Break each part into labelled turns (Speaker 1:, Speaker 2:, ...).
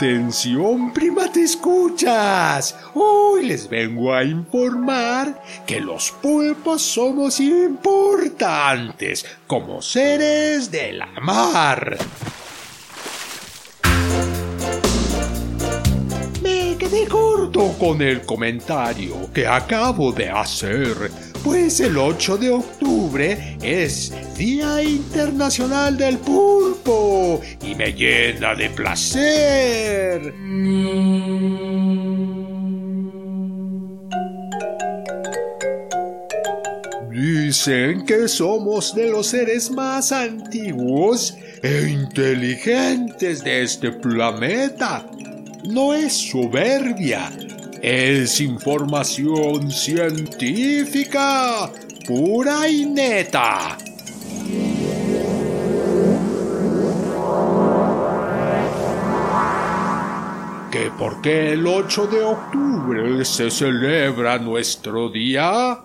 Speaker 1: Atención, prima, te escuchas. Hoy les vengo a informar que los pulpos somos importantes como seres de la mar. Me quedé corto con el comentario que acabo de hacer, pues el 8 de octubre es Día Internacional del Pulpo y me llena de placer. Dicen que somos de los seres más antiguos e inteligentes de este planeta. No es soberbia, es información científica, pura y neta. ¿Que por qué el 8 de octubre se celebra nuestro día?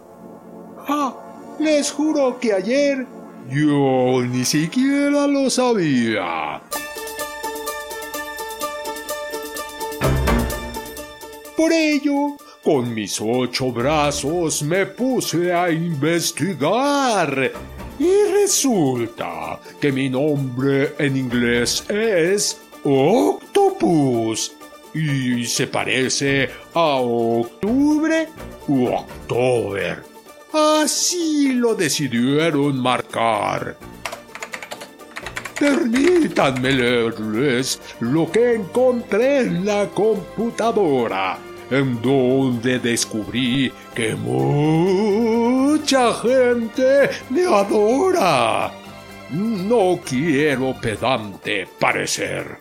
Speaker 1: Ah, les juro que ayer yo ni siquiera lo sabía. Por ello, con mis ocho brazos me puse a investigar. Y resulta que mi nombre en inglés es Octopus. Y se parece a octubre u october. Así lo decidieron marcar. Permítanme leerles lo que encontré en la computadora, en donde descubrí que mucha gente me adora. No quiero pedante parecer.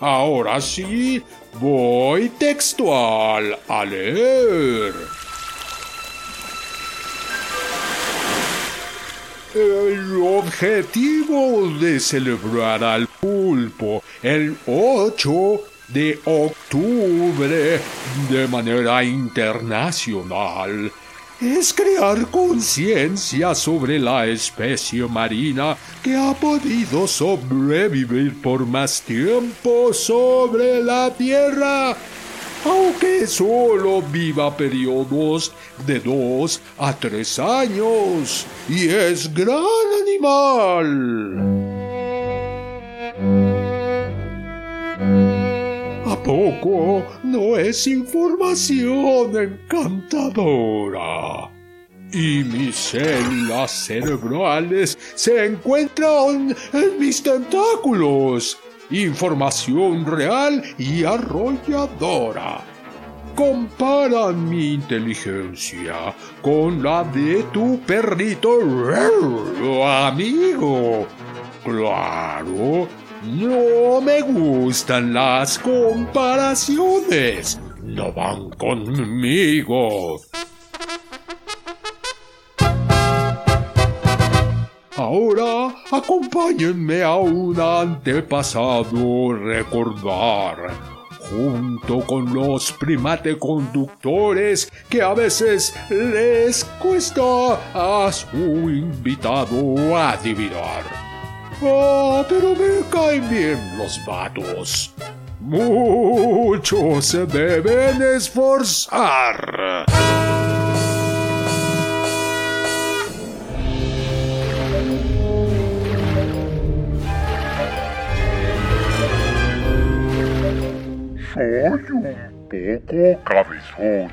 Speaker 1: Ahora sí, voy textual a leer. Objetivo de celebrar al pulpo el 8 de octubre de manera internacional es crear conciencia sobre la especie marina que ha podido sobrevivir por más tiempo sobre la Tierra aunque solo viva periodos de dos a tres años y es gran animal. ¿A poco no es información encantadora? Y mis células cerebrales se encuentran en mis tentáculos información real y arrolladora. Comparan mi inteligencia con la de tu perrito amigo. Claro, no me gustan las comparaciones. No van conmigo. Ahora acompáñenme a un antepasado recordar, junto con los primate conductores que a veces les cuesta a su invitado adivinar. Ah, pero me caen bien los vatos. Muchos se deben esforzar.
Speaker 2: Un poco cabezón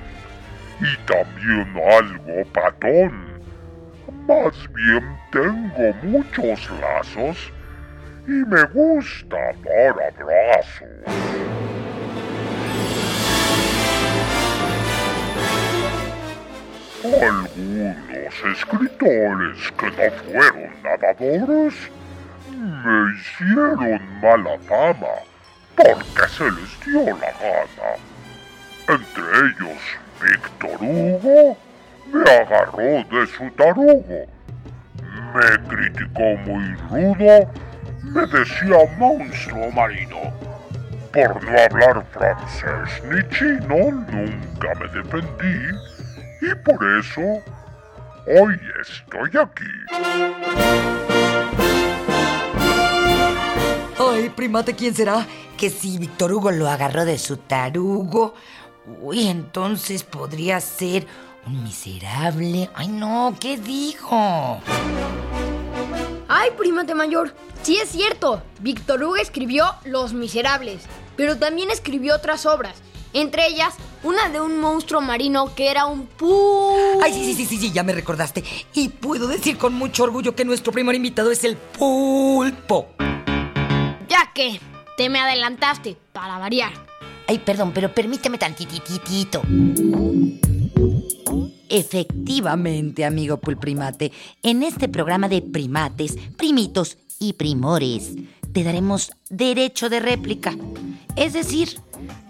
Speaker 2: y también algo patón. Más bien tengo muchos lazos y me gusta dar abrazos. Algunos escritores que no fueron nadadores me hicieron mala fama porque se les dio la gana. Entre ellos, Víctor Hugo me agarró de su tarugo. Me criticó muy rudo, me decía monstruo marino. Por no hablar francés ni chino, nunca me defendí y por eso hoy estoy aquí.
Speaker 3: Primate, ¿quién será? Que si Víctor Hugo lo agarró de su tarugo. Uy, entonces podría ser un miserable. Ay, no, ¿qué dijo?
Speaker 4: Ay, primate mayor, sí es cierto. Víctor Hugo escribió Los Miserables, pero también escribió otras obras. Entre ellas, una de un monstruo marino que era un pu...
Speaker 3: Ay, sí, sí, sí, sí, sí, ya me recordaste. Y puedo decir con mucho orgullo que nuestro primer invitado es el pulpo.
Speaker 4: Ya que te me adelantaste, para variar.
Speaker 3: Ay, perdón, pero permíteme tantititito. Efectivamente, amigo pulprimate, en este programa de primates, primitos y primores, te daremos derecho de réplica. Es decir,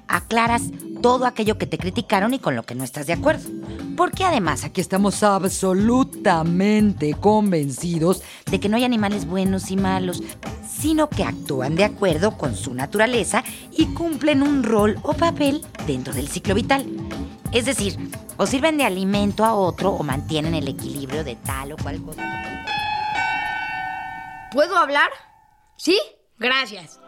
Speaker 3: aclaras todo aquello que te criticaron y con lo que no estás de acuerdo. Porque además aquí estamos absolutamente convencidos de que no hay animales buenos y malos, sino que actúan de acuerdo con su naturaleza y cumplen un rol o papel dentro del ciclo vital. Es decir, o sirven de alimento a otro o mantienen el equilibrio de tal o cual cosa.
Speaker 4: ¿Puedo hablar? ¿Sí? Gracias.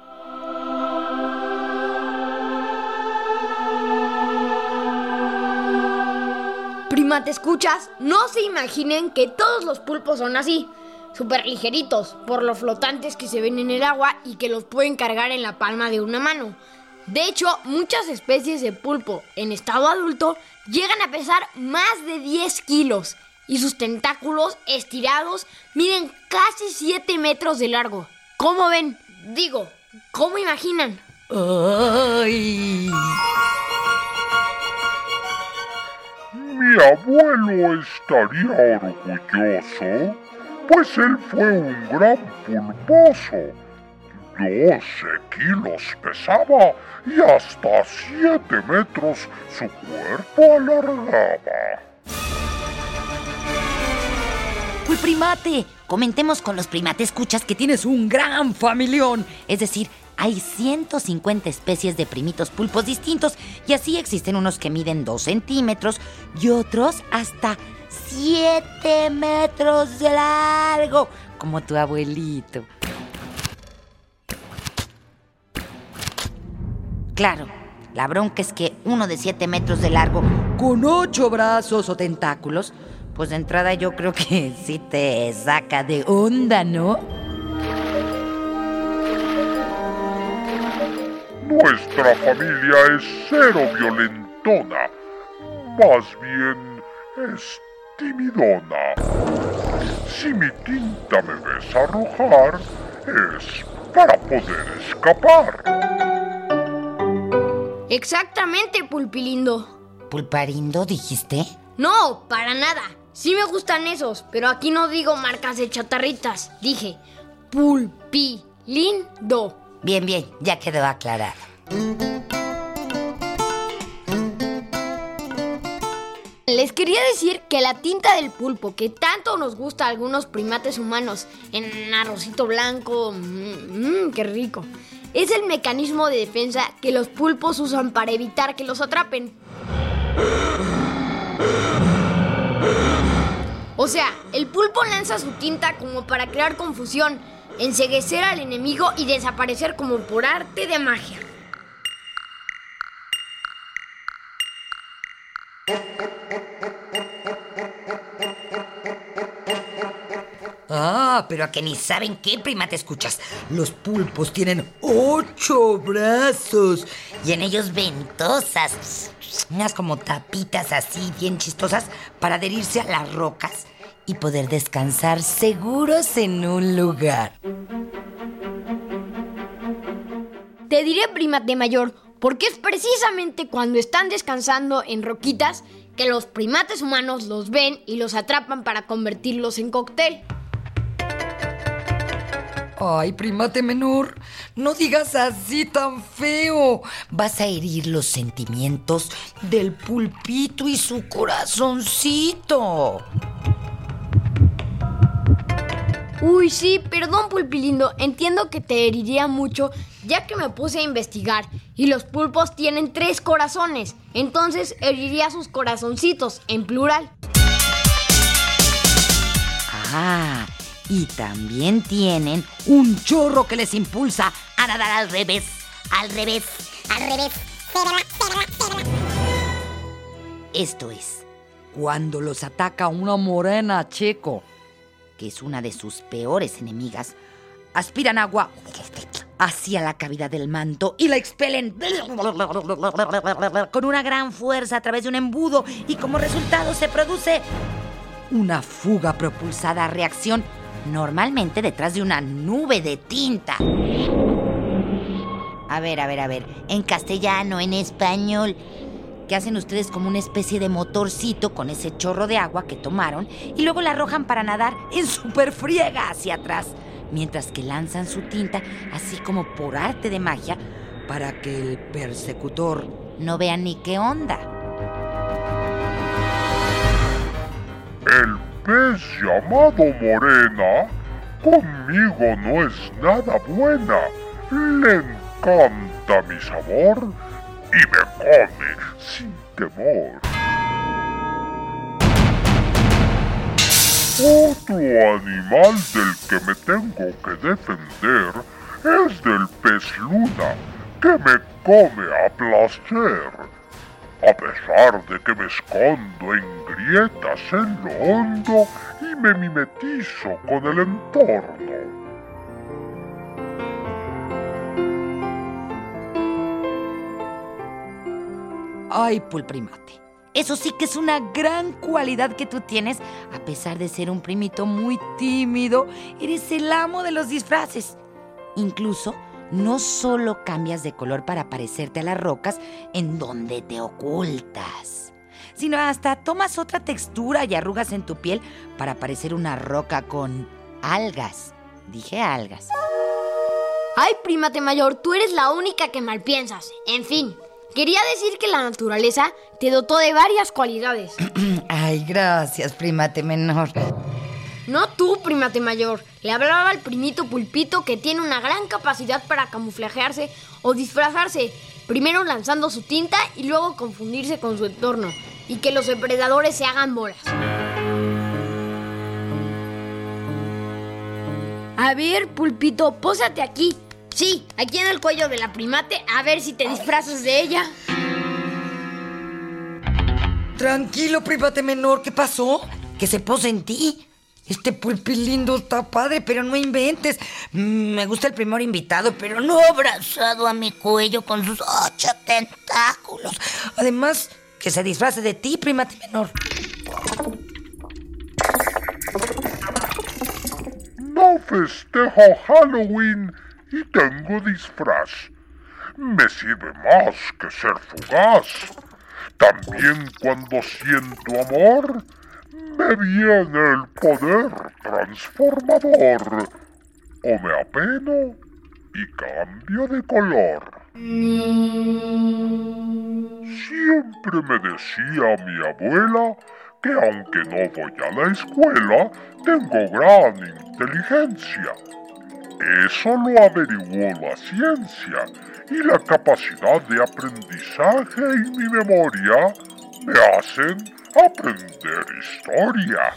Speaker 4: Prima, ¿te escuchas? No se imaginen que todos los pulpos son así. Súper ligeritos, por lo flotantes que se ven en el agua y que los pueden cargar en la palma de una mano. De hecho, muchas especies de pulpo en estado adulto llegan a pesar más de 10 kilos y sus tentáculos estirados miden casi 7 metros de largo. ¿Cómo ven? Digo, ¿cómo imaginan?
Speaker 2: Mi abuelo estaría orgulloso, pues él fue un gran pulposo. 12 kilos pesaba y hasta 7 metros su cuerpo alargaba.
Speaker 3: Pulprimate, comentemos con los primates escuchas que tienes un gran familión. Es decir, hay 150 especies de primitos pulpos distintos y así existen unos que miden 2 centímetros y otros hasta 7 metros de largo, como tu abuelito. Claro, la bronca es que uno de 7 metros de largo, con 8 brazos o tentáculos, pues de entrada yo creo que sí te saca de onda, ¿no?
Speaker 2: Nuestra familia es cero violentona, más bien es timidona. Si mi tinta me ves arrojar, es para poder escapar.
Speaker 4: Exactamente, pulpilindo.
Speaker 3: ¿Pulparindo dijiste?
Speaker 4: No, para nada. Sí me gustan esos, pero aquí no digo marcas de chatarritas. Dije pulpilindo.
Speaker 3: Bien, bien, ya quedó aclarado.
Speaker 4: Les quería decir que la tinta del pulpo, que tanto nos gusta a algunos primates humanos, en arrocito blanco, mmm, qué rico, es el mecanismo de defensa que los pulpos usan para evitar que los atrapen. O sea, el pulpo lanza su tinta como para crear confusión, enseguecer al enemigo y desaparecer como por arte de magia.
Speaker 3: Ah, pero a que ni saben qué prima te escuchas. Los pulpos tienen ocho brazos y en ellos ventosas, unas como tapitas así bien chistosas para adherirse a las rocas y poder descansar seguros en un lugar.
Speaker 4: Te diré, primate mayor, porque es precisamente cuando están descansando en roquitas que los primates humanos los ven y los atrapan para convertirlos en cóctel.
Speaker 5: Ay, primate menor, no digas así tan feo. Vas a herir los sentimientos del pulpito y su corazoncito.
Speaker 4: Uy, sí, perdón, pulpilindo. Entiendo que te heriría mucho, ya que me puse a investigar. Y los pulpos tienen tres corazones. Entonces heriría sus corazoncitos, en plural.
Speaker 3: Ah, y también tienen un chorro que les impulsa a nadar al revés, al revés, al revés. Esto es, cuando los ataca una morena, Checo, que es una de sus peores enemigas, aspiran agua hacia la cavidad del manto y la expelen con una gran fuerza a través de un embudo y como resultado se produce una fuga propulsada a reacción normalmente detrás de una nube de tinta. A ver, a ver, a ver, en castellano, en español, ¿qué hacen ustedes como una especie de motorcito con ese chorro de agua que tomaron y luego la arrojan para nadar en super friega hacia atrás, mientras que lanzan su tinta así como por arte de magia para que el persecutor no vea ni qué onda.
Speaker 2: El pez llamado Morena conmigo no es nada buena. Le encanta mi sabor y me come sin temor. Otro animal del que me tengo que defender es del pez luna, que me come a placer. A pesar de que me escondo en grietas en lo hondo y me mimetizo con el entorno.
Speaker 3: Ay, pulprimate. Eso sí que es una gran cualidad que tú tienes, a pesar de ser un primito muy tímido, eres el amo de los disfraces. Incluso, no solo cambias de color para parecerte a las rocas en donde te ocultas, sino hasta tomas otra textura y arrugas en tu piel para parecer una roca con algas. Dije algas.
Speaker 4: Ay, primate mayor, tú eres la única que mal piensas. En fin, quería decir que la naturaleza te dotó de varias cualidades.
Speaker 5: Ay, gracias, primate menor.
Speaker 4: No tú, primate mayor. Le hablaba al primito pulpito que tiene una gran capacidad para camuflajearse o disfrazarse, primero lanzando su tinta y luego confundirse con su entorno, y que los depredadores se hagan bolas. A ver, pulpito, pósate aquí. Sí, aquí en el cuello de la primate, a ver si te disfrazas de ella.
Speaker 5: Tranquilo, primate menor, ¿qué pasó? Que se pose en ti. Este pulpilindo está padre, pero no inventes. Mm, Me gusta el primer invitado, pero no abrazado a mi cuello con sus ocho tentáculos. Además, que se disfrace de ti, primate menor.
Speaker 2: No festejo Halloween y tengo disfraz. Me sirve más que ser fugaz. También cuando siento amor, me viene el poder transformador. O me apeno y cambio de color. Siempre me decía mi abuela que aunque no voy a la escuela, tengo gran inteligencia. Eso lo averiguó la ciencia y la capacidad de aprendizaje y mi memoria me hacen aprender historia.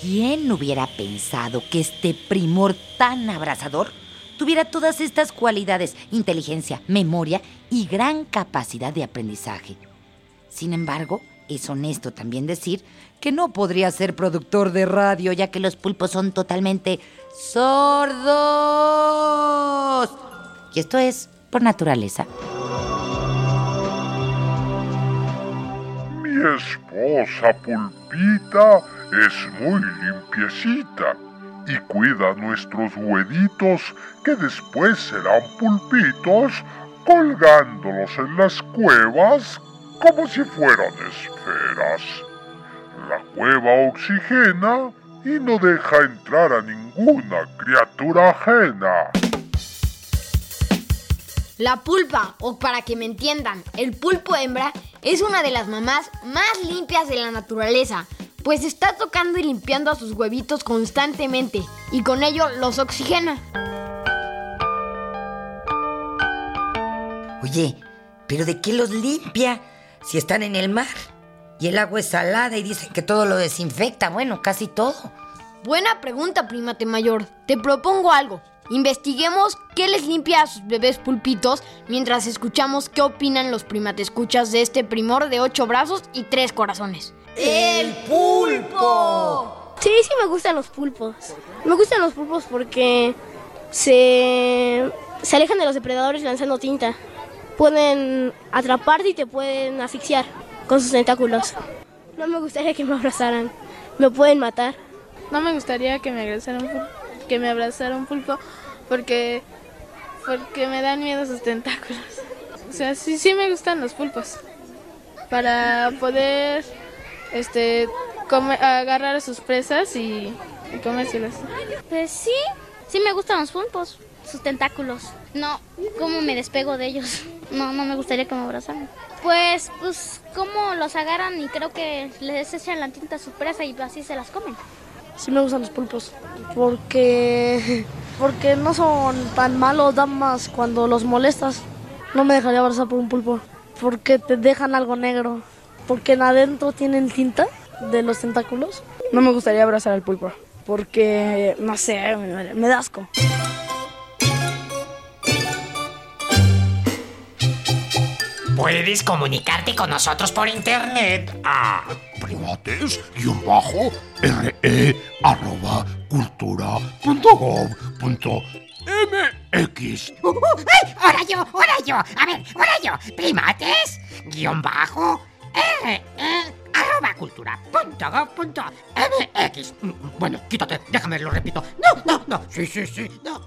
Speaker 3: ¿Quién hubiera pensado que este primor tan abrazador tuviera todas estas cualidades, inteligencia, memoria y gran capacidad de aprendizaje? Sin embargo, es honesto también decir que no podría ser productor de radio ya que los pulpos son totalmente sordos. Y esto es por naturaleza.
Speaker 2: Mi esposa Pulpita es muy limpiecita y cuida nuestros huevitos que después serán pulpitos colgándolos en las cuevas como si fueran esferas. La cueva oxigena y no deja entrar a ninguna criatura ajena.
Speaker 4: La pulpa, o para que me entiendan, el pulpo hembra es una de las mamás más limpias de la naturaleza, pues está tocando y limpiando a sus huevitos constantemente y con ello los oxigena.
Speaker 5: Oye, ¿pero de qué los limpia si están en el mar? Y el agua es salada y dicen que todo lo desinfecta, bueno, casi todo.
Speaker 4: Buena pregunta, primate mayor. Te propongo algo. Investiguemos qué les limpia a sus bebés pulpitos mientras escuchamos qué opinan los primatescuchas de este primor de ocho brazos y tres corazones.
Speaker 5: ¡El pulpo!
Speaker 6: Sí, sí me gustan los pulpos. Me gustan los pulpos porque se, se alejan de los depredadores lanzando tinta. Pueden atraparte y te pueden asfixiar con sus tentáculos. No me gustaría que me abrazaran. Me pueden matar.
Speaker 7: No me gustaría que me abrazara un pulpo, que me abrazara un pulpo porque porque me dan miedo sus tentáculos. O sea, sí sí me gustan los pulpos para poder este come- agarrar a sus presas y, y comérselas.
Speaker 6: Pues sí, sí me gustan los pulpos, sus tentáculos. No, ¿cómo me despego de ellos? No, no me gustaría que me abrazaran. Pues, pues, cómo los agarran y creo que les echan la tinta a su presa y así se las comen.
Speaker 8: Sí me gustan los pulpos porque porque no son tan malos, dan más cuando los molestas. No me dejaría abrazar por un pulpo porque te dejan algo negro, porque en adentro tienen tinta de los tentáculos. No me gustaría abrazar al pulpo porque no sé, me, me da asco.
Speaker 9: Puedes comunicarte con nosotros por internet a
Speaker 1: primates guion bajo re arroba cultura punto gov punto mx.
Speaker 10: Uh, uh, ¡Ay! ¡Ahora yo! ¡Ahora yo! A ver, ahora yo. Primates, guion bajo, R, E, arroba cultura, punto gov, punto MX.
Speaker 9: Mm, Bueno, quítate, déjame, lo repito. No, no, no. Sí, sí, sí. No.